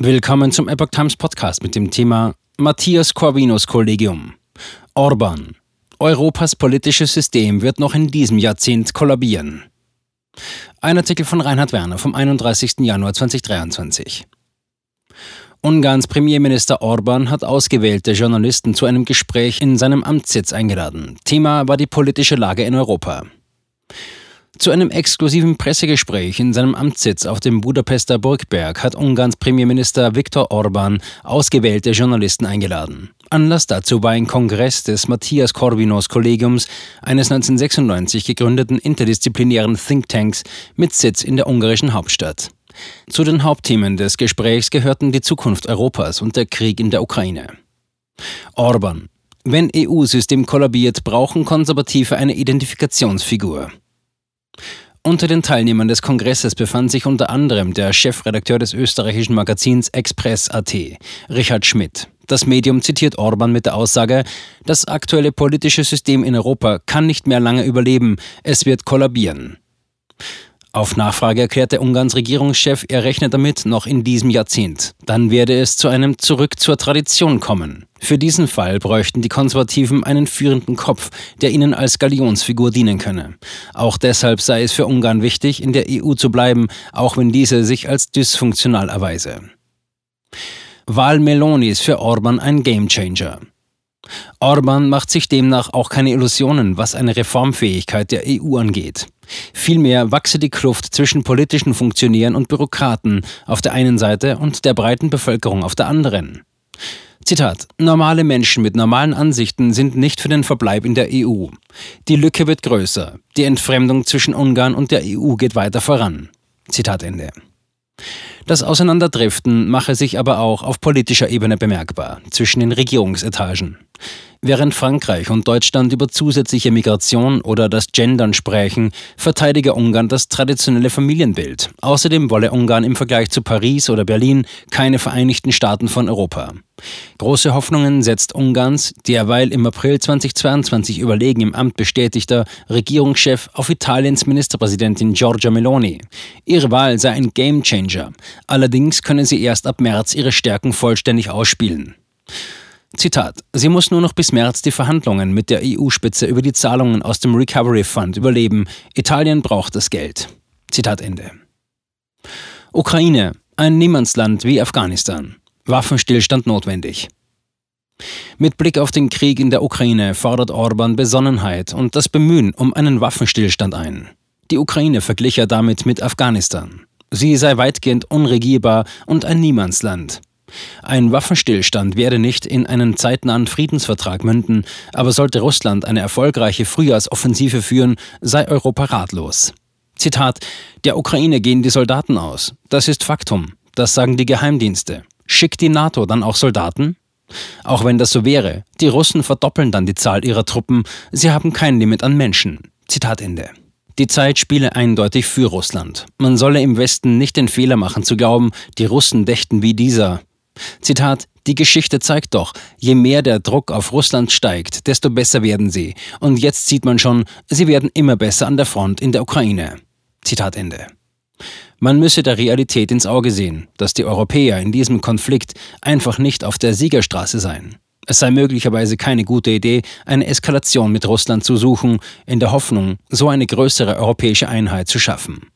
Willkommen zum Epoch Times Podcast mit dem Thema Matthias Corvinus Kollegium. Orban. Europas politisches System wird noch in diesem Jahrzehnt kollabieren. Ein Artikel von Reinhard Werner vom 31. Januar 2023. Ungarns Premierminister Orban hat ausgewählte Journalisten zu einem Gespräch in seinem Amtssitz eingeladen. Thema war die politische Lage in Europa. Zu einem exklusiven Pressegespräch in seinem Amtssitz auf dem Budapester Burgberg hat Ungarns Premierminister Viktor Orban ausgewählte Journalisten eingeladen. Anlass dazu war ein Kongress des Matthias Corvinos Kollegiums, eines 1996 gegründeten interdisziplinären Thinktanks mit Sitz in der ungarischen Hauptstadt. Zu den Hauptthemen des Gesprächs gehörten die Zukunft Europas und der Krieg in der Ukraine. Orban. Wenn EU-System kollabiert, brauchen Konservative eine Identifikationsfigur. Unter den Teilnehmern des Kongresses befand sich unter anderem der Chefredakteur des österreichischen Magazins Express.at, Richard Schmidt. Das Medium zitiert Orban mit der Aussage, das aktuelle politische System in Europa kann nicht mehr lange überleben, es wird kollabieren. Auf Nachfrage erklärte Ungarns Regierungschef, er rechne damit noch in diesem Jahrzehnt. Dann werde es zu einem Zurück zur Tradition kommen. Für diesen Fall bräuchten die Konservativen einen führenden Kopf, der ihnen als Galionsfigur dienen könne. Auch deshalb sei es für Ungarn wichtig, in der EU zu bleiben, auch wenn diese sich als dysfunktional erweise. Wahl Melonis für Orban ein Gamechanger. Orban macht sich demnach auch keine Illusionen, was eine Reformfähigkeit der EU angeht. Vielmehr wachse die Kluft zwischen politischen Funktionären und Bürokraten auf der einen Seite und der breiten Bevölkerung auf der anderen. Zitat: Normale Menschen mit normalen Ansichten sind nicht für den Verbleib in der EU. Die Lücke wird größer. Die Entfremdung zwischen Ungarn und der EU geht weiter voran. Zitat Ende. Das Auseinanderdriften mache sich aber auch auf politischer Ebene bemerkbar zwischen den Regierungsetagen. Während Frankreich und Deutschland über zusätzliche Migration oder das Gendern sprechen, verteidige Ungarn das traditionelle Familienbild. Außerdem wolle Ungarn im Vergleich zu Paris oder Berlin keine Vereinigten Staaten von Europa. Große Hoffnungen setzt Ungarns, derweil im April 2022 überlegen im Amt bestätigter Regierungschef auf Italiens Ministerpräsidentin Giorgia Meloni. Ihre Wahl sei ein Gamechanger. Allerdings könne sie erst ab März ihre Stärken vollständig ausspielen. Zitat: Sie muss nur noch bis März die Verhandlungen mit der EU-Spitze über die Zahlungen aus dem Recovery Fund überleben. Italien braucht das Geld. Zitat Ende. Ukraine, ein Niemandsland wie Afghanistan. Waffenstillstand notwendig. Mit Blick auf den Krieg in der Ukraine fordert Orban Besonnenheit und das Bemühen um einen Waffenstillstand ein. Die Ukraine verglich er damit mit Afghanistan. Sie sei weitgehend unregierbar und ein Niemandsland. Ein Waffenstillstand werde nicht in einen zeitnahen Friedensvertrag münden, aber sollte Russland eine erfolgreiche Frühjahrsoffensive führen, sei Europa ratlos. Zitat: Der Ukraine gehen die Soldaten aus. Das ist Faktum. Das sagen die Geheimdienste. Schickt die NATO dann auch Soldaten? Auch wenn das so wäre, die Russen verdoppeln dann die Zahl ihrer Truppen, sie haben kein Limit an Menschen. Zitat Ende. Die Zeit spiele eindeutig für Russland. Man solle im Westen nicht den Fehler machen zu glauben, die Russen dächten wie dieser. Zitat, die Geschichte zeigt doch, je mehr der Druck auf Russland steigt, desto besser werden sie. Und jetzt sieht man schon, sie werden immer besser an der Front in der Ukraine. Zitat Ende. Man müsse der Realität ins Auge sehen, dass die Europäer in diesem Konflikt einfach nicht auf der Siegerstraße seien. Es sei möglicherweise keine gute Idee, eine Eskalation mit Russland zu suchen, in der Hoffnung, so eine größere europäische Einheit zu schaffen.